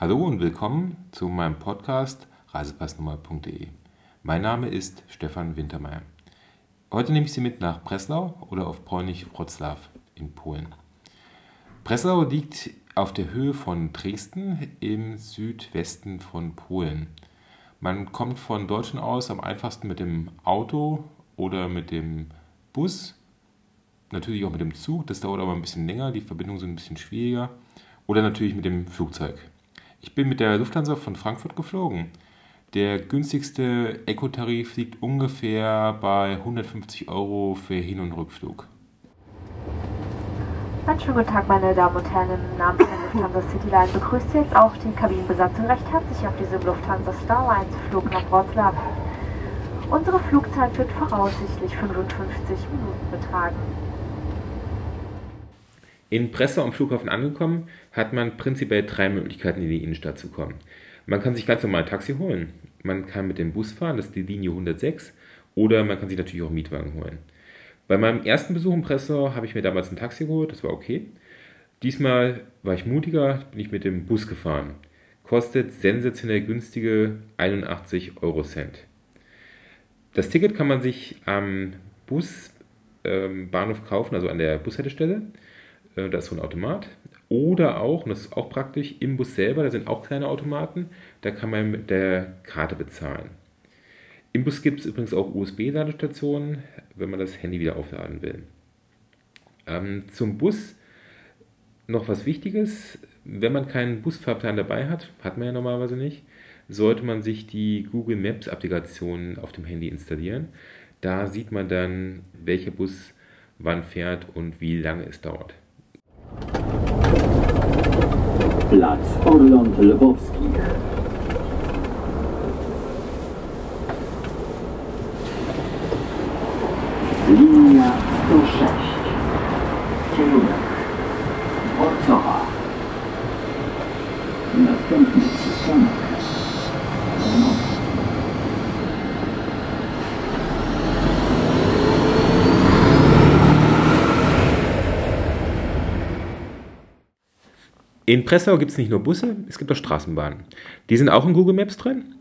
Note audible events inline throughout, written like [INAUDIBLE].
Hallo und willkommen zu meinem Podcast reisepassnummer.de. Mein Name ist Stefan Wintermeyer. Heute nehme ich Sie mit nach Breslau oder auf Polnisch Wroclaw in Polen. Breslau liegt auf der Höhe von Dresden im Südwesten von Polen. Man kommt von Deutschland aus am einfachsten mit dem Auto oder mit dem Bus, natürlich auch mit dem Zug, das dauert aber ein bisschen länger, die Verbindungen sind ein bisschen schwieriger, oder natürlich mit dem Flugzeug. Ich bin mit der Lufthansa von Frankfurt geflogen. Der günstigste Eco-Tarif liegt ungefähr bei 150 Euro für Hin- und Rückflug. Einen schönen guten Tag, meine Damen und Herren. Im Namen der Lufthansa Cityline begrüßt Sie jetzt auch die Kabinenbesatzung recht herzlich auf diesem Lufthansa Starlines Flug nach Wroclaw. Unsere Flugzeit wird voraussichtlich 55 Minuten betragen. In Breslau am Flughafen angekommen, hat man prinzipiell drei Möglichkeiten, in die Innenstadt zu kommen. Man kann sich ganz normal ein Taxi holen, man kann mit dem Bus fahren, das ist die Linie 106, oder man kann sich natürlich auch einen Mietwagen holen. Bei meinem ersten Besuch in Breslau habe ich mir damals ein Taxi geholt, das war okay. Diesmal war ich mutiger, bin ich mit dem Bus gefahren. Kostet sensationell günstige 81 Euro Cent. Das Ticket kann man sich am Busbahnhof ähm, kaufen, also an der Bushaltestelle. Äh, da ist so ein Automat. Oder auch, und das ist auch praktisch, im Bus selber, da sind auch kleine Automaten, da kann man mit der Karte bezahlen. Im Bus gibt es übrigens auch USB-Ladestationen, wenn man das Handy wieder aufladen will. Ähm, zum Bus noch was Wichtiges. Wenn man keinen Busfahrplan dabei hat, hat man ja normalerweise nicht, sollte man sich die Google Maps Applikation auf dem Handy installieren. Da sieht man dann, welcher Bus wann fährt und wie lange es dauert. Plac Orląt Lwowskich. In Breslau gibt es nicht nur Busse, es gibt auch Straßenbahnen. Die sind auch in Google Maps drin.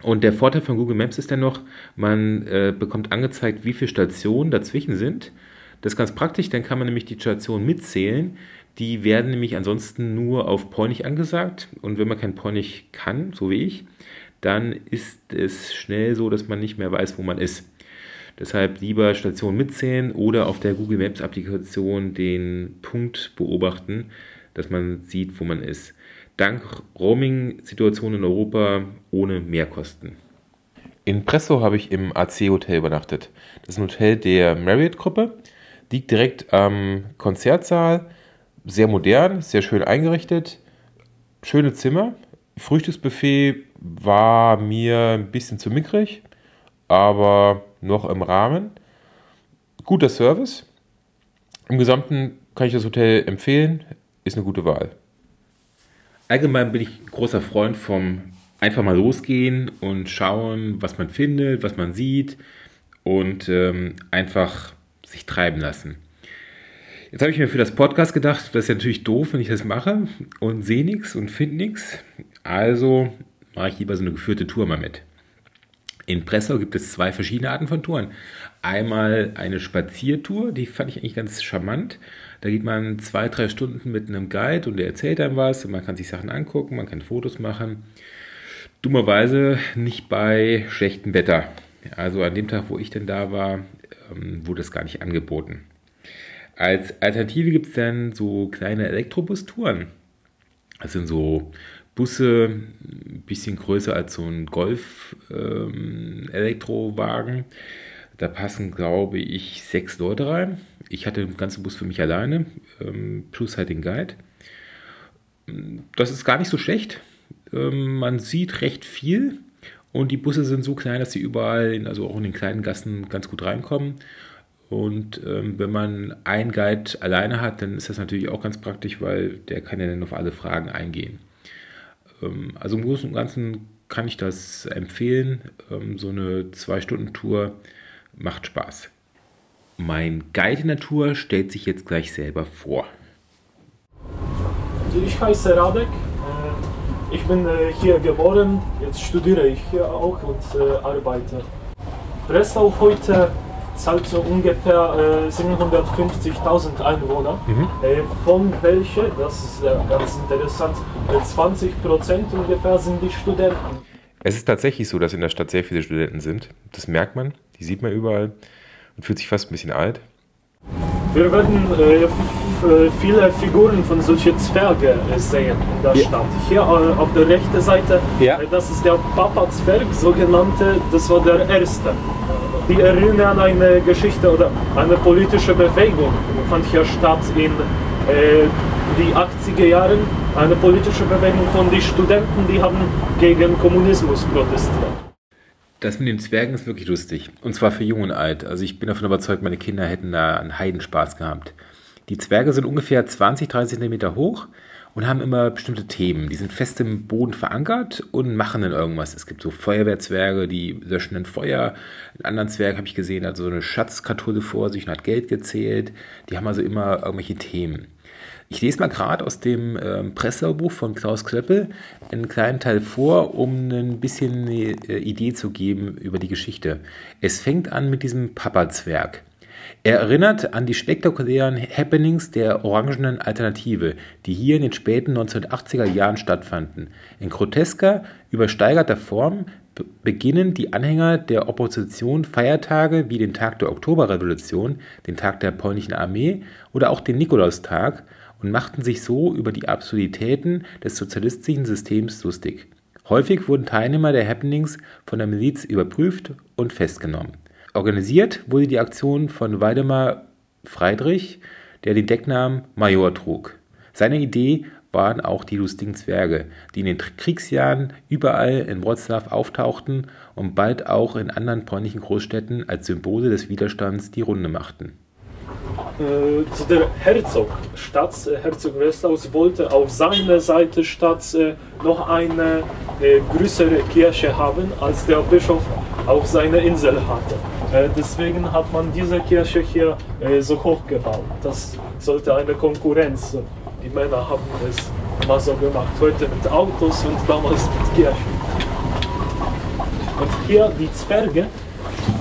Und der Vorteil von Google Maps ist dann noch, man äh, bekommt angezeigt, wie viele Stationen dazwischen sind. Das ist ganz praktisch, dann kann man nämlich die Stationen mitzählen. Die werden nämlich ansonsten nur auf Polnisch angesagt. Und wenn man kein Polnisch kann, so wie ich, dann ist es schnell so, dass man nicht mehr weiß, wo man ist. Deshalb lieber Station mitzählen oder auf der Google Maps Applikation den Punkt beobachten, dass man sieht, wo man ist. Dank Roaming-Situationen in Europa ohne Mehrkosten. In Presso habe ich im AC-Hotel übernachtet. Das ist ein Hotel der Marriott-Gruppe, liegt direkt am Konzertsaal, sehr modern, sehr schön eingerichtet, schöne Zimmer. Frühstücksbuffet war mir ein bisschen zu mickrig, aber noch im Rahmen. Guter Service. Im Gesamten kann ich das Hotel empfehlen ist eine gute Wahl. Allgemein bin ich großer Freund vom einfach mal losgehen und schauen, was man findet, was man sieht und ähm, einfach sich treiben lassen. Jetzt habe ich mir für das Podcast gedacht, das ist ja natürlich doof, wenn ich das mache und sehe nichts und finde nichts. Also mache ich lieber so eine geführte Tour mal mit. In Breslau gibt es zwei verschiedene Arten von Touren. Einmal eine Spaziertour, die fand ich eigentlich ganz charmant. Da geht man zwei, drei Stunden mit einem Guide und der erzählt einem was und man kann sich Sachen angucken, man kann Fotos machen. Dummerweise nicht bei schlechtem Wetter. Also an dem Tag, wo ich denn da war, ähm, wurde das gar nicht angeboten. Als Alternative gibt es dann so kleine Elektrobus-Touren. Das sind so Busse, ein bisschen größer als so ein Golf-Elektrowagen. Ähm, da passen, glaube ich, sechs Leute rein. Ich hatte den ganzen Bus für mich alleine, ähm, plus halt den Guide. Das ist gar nicht so schlecht. Ähm, man sieht recht viel und die Busse sind so klein, dass sie überall, in, also auch in den kleinen Gassen, ganz gut reinkommen. Und ähm, wenn man einen Guide alleine hat, dann ist das natürlich auch ganz praktisch, weil der kann ja dann auf alle Fragen eingehen. Ähm, also im Großen und Ganzen kann ich das empfehlen. Ähm, so eine Zwei-Stunden-Tour macht Spaß. Mein Guide Natur stellt sich jetzt gleich selber vor. Ich heiße Radek. ich bin äh, hier geboren, jetzt studiere ich hier auch und äh, arbeite. Breslau heute zahlt so ungefähr äh, 750.000 Einwohner, äh, von welchen, das ist äh, ganz interessant, äh, 20 Prozent ungefähr sind die Studenten. Es ist tatsächlich so, dass in der Stadt sehr viele Studenten sind. Das merkt man, die sieht man überall und fühlt sich fast ein bisschen alt. Wir werden äh, äh, viele Figuren von solchen Zwerge äh, sehen in der Ja. Stadt. Hier äh, auf der rechten Seite, Ja. äh, das ist der Papa-Zwerg, sogenannte, das war der erste. Die erinnern an eine Geschichte oder eine politische Bewegung, fand hier statt in äh, die 80er Jahren. Eine politische Bewegung von den Studenten, die haben gegen Kommunismus protestiert. Das mit den Zwergen ist wirklich lustig. Und zwar für Jung und Alt. Also ich bin davon überzeugt, meine Kinder hätten da einen Heidenspaß gehabt. Die Zwerge sind ungefähr 20, 30 Zentimeter hoch und haben immer bestimmte Themen. Die sind fest im Boden verankert und machen dann irgendwas. Es gibt so Feuerwehrzwerge, die löschen ein Feuer. Einen anderen Zwerg habe ich gesehen, hat so eine Schatzkartulle vor sich und hat Geld gezählt. Die haben also immer irgendwelche Themen. Ich lese mal gerade aus dem ähm, Pressaubuch von Klaus Klöppel einen kleinen Teil vor, um ein bisschen eine äh, Idee zu geben über die Geschichte. Es fängt an mit diesem Papa-Zwerg. Er erinnert an die spektakulären Happenings der orangenen Alternative, die hier in den späten 1980er Jahren stattfanden. In grotesker, übersteigerter Form be- beginnen die Anhänger der Opposition Feiertage wie den Tag der Oktoberrevolution, den Tag der polnischen Armee oder auch den Nikolaustag und machten sich so über die Absurditäten des sozialistischen Systems lustig. Häufig wurden Teilnehmer der Happenings von der Miliz überprüft und festgenommen. Organisiert wurde die Aktion von Waldemar Friedrich, der den Decknamen Major trug. Seine Idee waren auch die lustigen Zwerge, die in den Kriegsjahren überall in Wroclaw auftauchten und bald auch in anderen polnischen Großstädten als Symbole des Widerstands die Runde machten. Äh, so der Herzog, Staatsherzog Westhaus, wollte auf seiner Seite statt äh, noch eine äh, größere Kirche haben, als der Bischof auf seiner Insel hatte. Äh, deswegen hat man diese Kirche hier äh, so hoch gebaut. Das sollte eine Konkurrenz. Die Männer haben es immer so gemacht. Heute mit Autos und damals mit Kirchen. Und hier die Zwerge,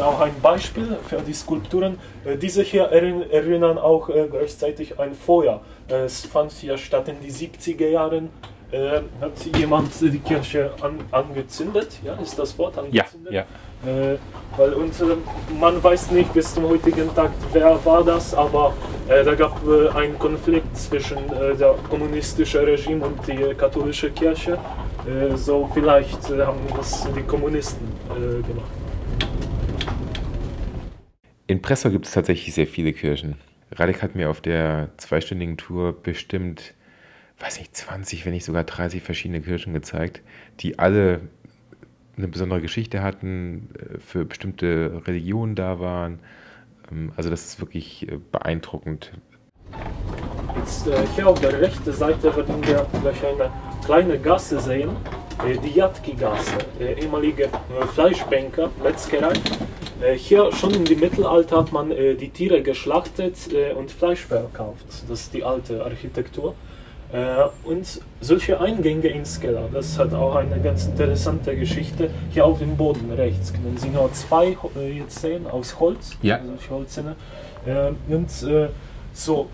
auch ein Beispiel für die Skulpturen. Äh, Diese hier erinn- erinnern auch gleichzeitig ein Feuer. Es fand hier statt in die 70er Jahren. Äh, hat jemand die Kirche an, angezündet? Ja, ist das Wort angezündet? Äh, weil und äh, man weiß nicht bis zum heutigen Tag, wer war das, aber äh, da gab äh, einen Konflikt zwischen äh, der kommunistischen Regime und die katholische Kirche. Äh, so vielleicht haben das die Kommunisten gemacht. In Pressau gibt es tatsächlich sehr viele Kirchen. Radek hat mir auf der zweistündigen Tour bestimmt, weiß nicht, 20, wenn nicht sogar 30 verschiedene Kirchen gezeigt, die alle eine besondere Geschichte hatten, äh, für bestimmte Religionen da waren. Ähm, Also das ist wirklich äh, beeindruckend. Jetzt äh, hier auf der rechten Seite werden wir gleich eine kleine Gasse sehen, die Jatki-Gasse, ehemalige Fleischbänker, Metzgerei. Hier schon im Mittelalter hat man die Tiere geschlachtet und Fleisch verkauft. Das ist die alte Architektur. Äh, und solche Eingänge ins Keller, das hat auch eine ganz interessante Geschichte. Hier auf dem Boden rechts können Sie nur zwei äh, jetzt sehen aus Holz, Ja. solche Holzzinne. Äh, und äh, so,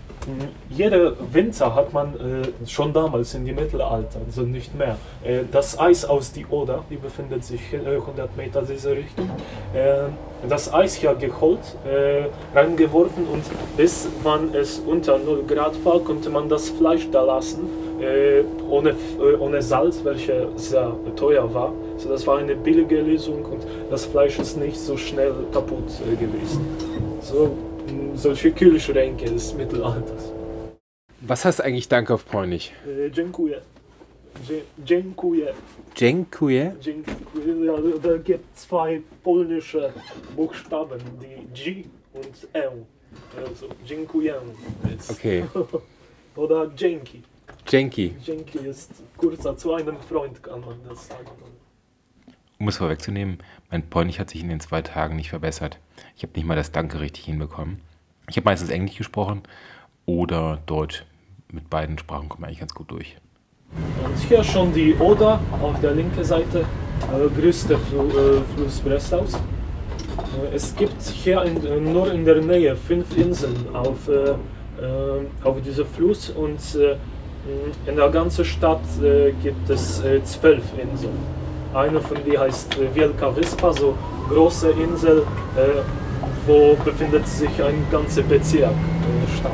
jeder Winter hat man äh, schon damals in die Mittelalter, also nicht mehr, äh, das Eis aus die Oder, die befindet sich äh, 100 Meter diese Richtung, äh, das Eis hier geholt, äh, reingeworfen und bis man es unter 0 Grad war, konnte man das Fleisch da lassen, äh, ohne, äh, ohne Salz, welche sehr teuer war. So, das war eine billige Lösung und das Fleisch ist nicht so schnell kaputt äh, gewesen. So, solche Kühlschränke des Mittelalters. Was heißt eigentlich Danke auf Polnisch? Äh, dziękuję. Dziękuję. Dziękuję. Dziękuję. Ja, da gibt zwei polnische Buchstaben, die G und E. Also, dziękuję. Ist. Okay. [LAUGHS] Oder dzięki. Dzięki. Dzięki ist kurzer zu einem Freund, kann man das sagen. Um es vorwegzunehmen, mein Polnisch hat sich in den zwei Tagen nicht verbessert. Ich habe nicht mal das Danke richtig hinbekommen. Ich habe meistens Englisch gesprochen oder Deutsch. Mit beiden Sprachen komme ich eigentlich ganz gut durch. Und hier schon die Oder auf der linken Seite, äh, größte Flu äh, Fluss Breslaus. Äh, es gibt hier in, äh, nur in der Nähe fünf Inseln auf, äh, äh, auf diesem Fluss und äh, in der ganzen Stadt gibt es zwölf Inseln. Eine von denen heißt Wielka Wyspa, so große Insel, wo befindet sich ein ganzer Bezirk äh, Stadt.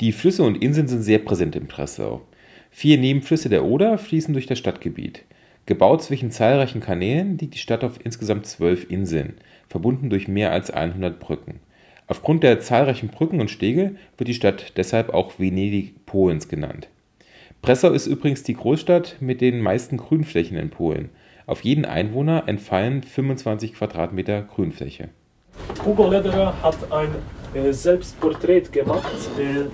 Die Flüsse und Inseln sind sehr präsent in Breslau. Vier Nebenflüsse der Oder fließen durch das Stadtgebiet. Gebaut zwischen zahlreichen Kanälen liegt die Stadt auf insgesamt zwölf Inseln, verbunden durch mehr als 100 Brücken. Aufgrund der zahlreichen Brücken und Stege wird die Stadt deshalb auch Venedig Polens genannt. Breslau ist übrigens die Großstadt mit den meisten Grünflächen in Polen. Auf jeden Einwohner entfallen 25 Quadratmeter Grünfläche. Hugo Lederer hat ein äh, Selbstporträt gemacht, äh,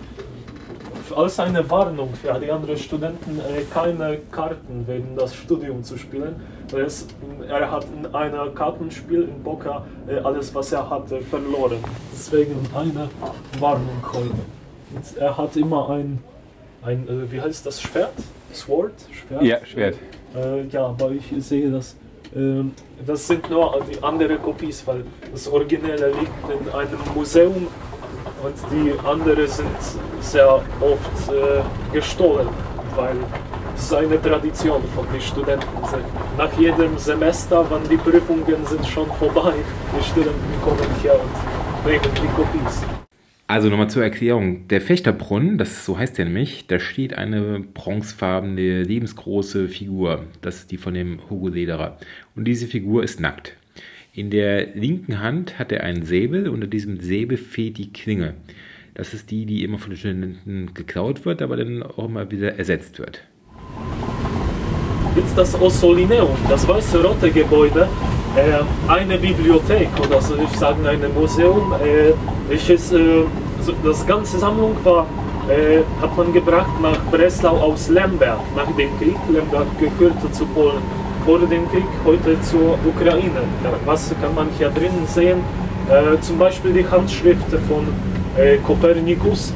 als eine Warnung für die anderen Studenten, äh, keine Karten während das Studium zu spielen. Es, er hat in einem Kartenspiel in Boca äh, alles, was er hatte, verloren. Deswegen eine Warnung heute. Und er hat immer ein, ein äh, wie heißt das, Schwert? Sword? Schwert? Äh, ja, aber ich sehe das. ähm, Das sind nur die anderen Kopies, weil das Originelle liegt in einem Museum und die anderen sind sehr oft äh, gestohlen, weil es eine Tradition von den Studenten. Nach jedem Semester, wenn die Prüfungen sind schon vorbei, die Studenten kommen hier und bringen die Kopies. Also nochmal zur Erklärung. Der Fechterbrunnen, das so heißt der nämlich, da steht eine bronzefarbene, lebensgroße Figur. Das ist die von dem Hugo Lederer. Und diese Figur ist nackt. In der linken Hand hat er einen Säbel, unter diesem Säbel fehlt die Klinge. Das ist die, die immer von den Studenten geklaut wird, aber dann auch immer wieder ersetzt wird. Jetzt das Ossolineum, das weiße rote Gebäude, äh, eine Bibliothek oder so, ich sage ein Museum, äh, welches äh, so, das ganze Sammlung war, äh, hat man gebracht nach Breslau aus Lemberg nach dem Krieg. Lemberg gehörte zu Polen vor dem Krieg, heute zur Ukraine. Was kann man hier drinnen sehen? Äh, zum Beispiel die Handschriften von Kopernikus.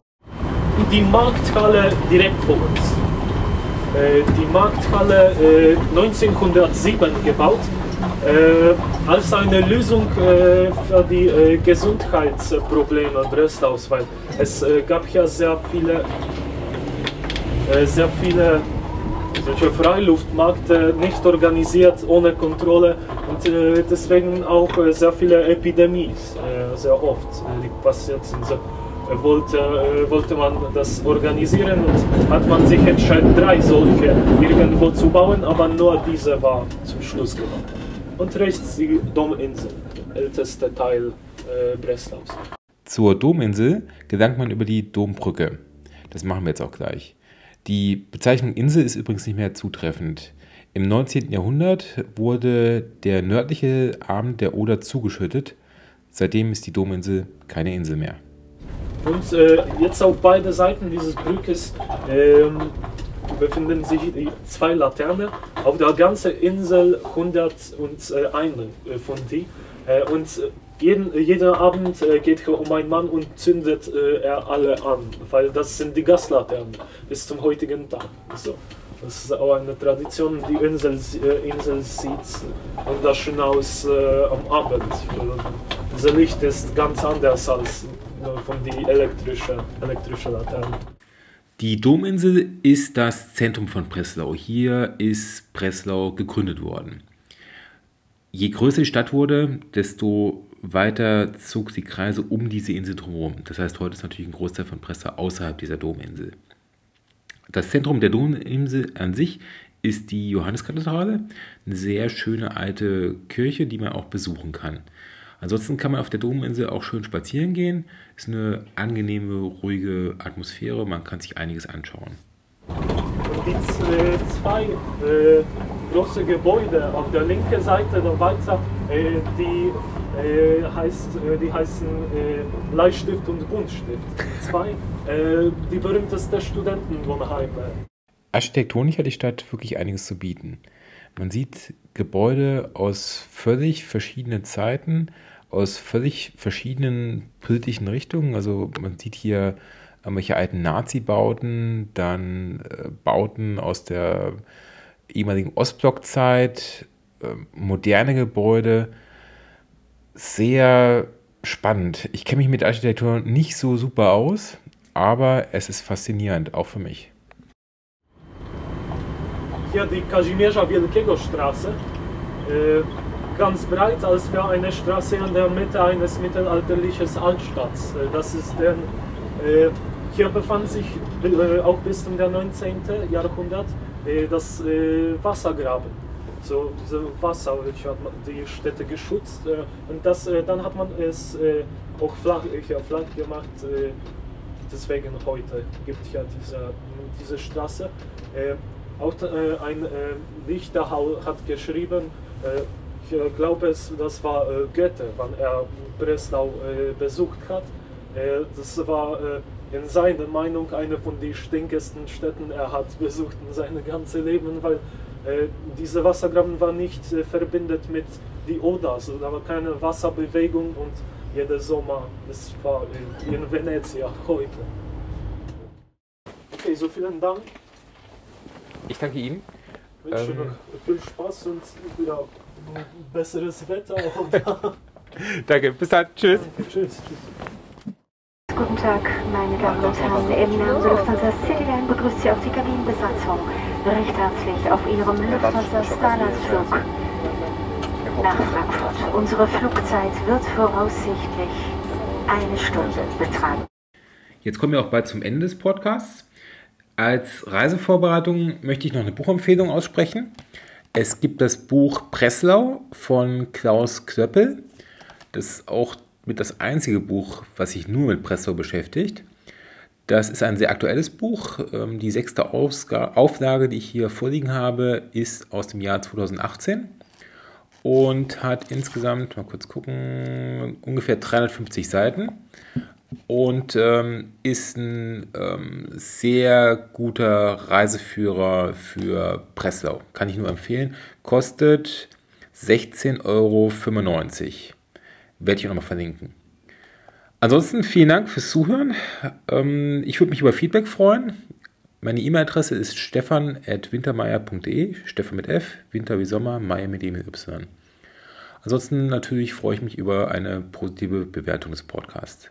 Die Markthalle direkt vor uns. Die Markthalle äh, 1907 gebaut äh, als eine Lösung äh, für die äh, Gesundheitsprobleme Breslaus, weil es äh, gab ja sehr viele, äh, sehr viele solche Freiluftmärkte nicht organisiert, ohne Kontrolle und äh, deswegen auch sehr viele Epidemien, sehr oft passiert sind. So, wollte, wollte man das organisieren und hat man sich entschieden, drei solche irgendwo zu bauen, aber nur diese war zum Schluss gemacht. Und rechts die Dominsel, der älteste Teil äh, Breslaus. Zur Dominsel gelangt man über die Dombrücke. Das machen wir jetzt auch gleich. Die Bezeichnung Insel ist übrigens nicht mehr zutreffend. Im 19. Jahrhundert wurde der nördliche Arm der Oder zugeschüttet. Seitdem ist die Dominsel keine Insel mehr. Und äh, jetzt auf beiden Seiten dieses Brückes ähm, befinden sich zwei Laternen. Auf der ganzen Insel 101 äh, von die. Äh, und äh, jeden, jeder Abend äh, geht hier um einen Mann und zündet äh, er alle an, weil das sind die Gaslaternen bis zum heutigen Tag. So. Das ist auch eine Tradition. Die Insel, äh, Insel sieht wunderschön aus äh, am Abend. Das Licht ist ganz anders als äh, von den elektrischen, elektrischen Laternen. Die Dominsel ist das Zentrum von Breslau. Hier ist Breslau gegründet worden. Je größer die Stadt wurde, desto weiter zog die Kreise um diese Insel drumherum. Das heißt, heute ist natürlich ein Großteil von Breslau außerhalb dieser Dominsel. Das Zentrum der Dominsel an sich ist die Johanneskathedrale, eine sehr schöne alte Kirche, die man auch besuchen kann. Ansonsten kann man auf der Dominsel auch schön spazieren gehen. Ist eine angenehme, ruhige Atmosphäre. Man kann sich einiges anschauen. Die z- äh, zwei äh, große Gebäude auf der linken Seite der weiter, äh, die, äh, heißt, äh, die heißen äh, Bleistift und Buntstift. Zwei, äh, die berühmtesten Studentenwohnheime. Architektonisch hat die Stadt wirklich einiges zu bieten. Man sieht Gebäude aus völlig verschiedenen Zeiten, aus völlig verschiedenen politischen Richtungen. Also man sieht hier irgendwelche alten Nazi-Bauten, dann äh, Bauten aus der ehemaligen Ostblockzeit, äh, moderne Gebäude. Sehr spannend. Ich kenne mich mit Architektur nicht so super aus, aber es ist faszinierend, auch für mich. Hier die Kazimierza Wielkiego Straße, äh, ganz breit, als wäre eine Straße in der Mitte eines mittelalterlichen Altstadts. Äh, das ist der, äh, hier befand sich äh, auch bis zum 19. Jahrhundert äh, das äh, Wassergraben so diese Wasser, hat man die Städte geschützt äh, und das, dann hat man es auch flach, ja, flach gemacht. Deswegen heute gibt es ja diese, diese Straße. Auch ein Dichter hat geschrieben, glaube, es, das war Goethe, wann er Breslau besucht hat. das war in seiner Meinung eine von den stinkesten Städten er hat besucht in seinem ganzen Leben, weil äh, diese Wassergraben war nicht äh, verbindet mit die Oder, also da war keine Wasserbewegung und jeder Sommer, das war in, in Venezia heute. Okay, so vielen Dank. Ich danke Ihnen. Ich wünsche ähm, noch viel Spaß und ja, besseres Wetter. [LAUGHS] danke, bis dann. Tschüss. Danke, tschüss. tschüss. Guten Tag, meine Damen und Herren. Im Namen der Lufthansa Cityline begrüßt Sie auch die Kabinenbesatzung recht herzlich auf Ihrem Lufthansa Starlines-Flug nach Frankfurt. Unsere Flugzeit wird voraussichtlich eine Stunde betragen. Jetzt kommen wir auch bald zum Ende des Podcasts. Als Reisevorbereitung möchte ich noch eine Buchempfehlung aussprechen. Es gibt das Buch Breslau von Klaus Klöppel. Das ist auch mit das einzige Buch, was sich nur mit Breslau beschäftigt. Das ist ein sehr aktuelles Buch. Ähm, die sechste Auflage, die ich hier vorliegen habe, ist aus dem Jahr 2018 und hat insgesamt, mal kurz gucken, ungefähr 350 Seiten und ähm, ist ein ähm, sehr guter Reiseführer für Breslau. Kann ich nur empfehlen. Kostet 16,95 Euro. Werde ich auch nochmal verlinken. Ansonsten vielen Dank fürs Zuhören. Ähm, ich würde mich über Feedback freuen. Meine E-Mail-Adresse ist stefan.wintermeier.de, Stefan mit F, Winter wie Sommer, Meier mit E mit Y. Ansonsten natürlich freue ich mich über eine positive Bewertung des Podcasts.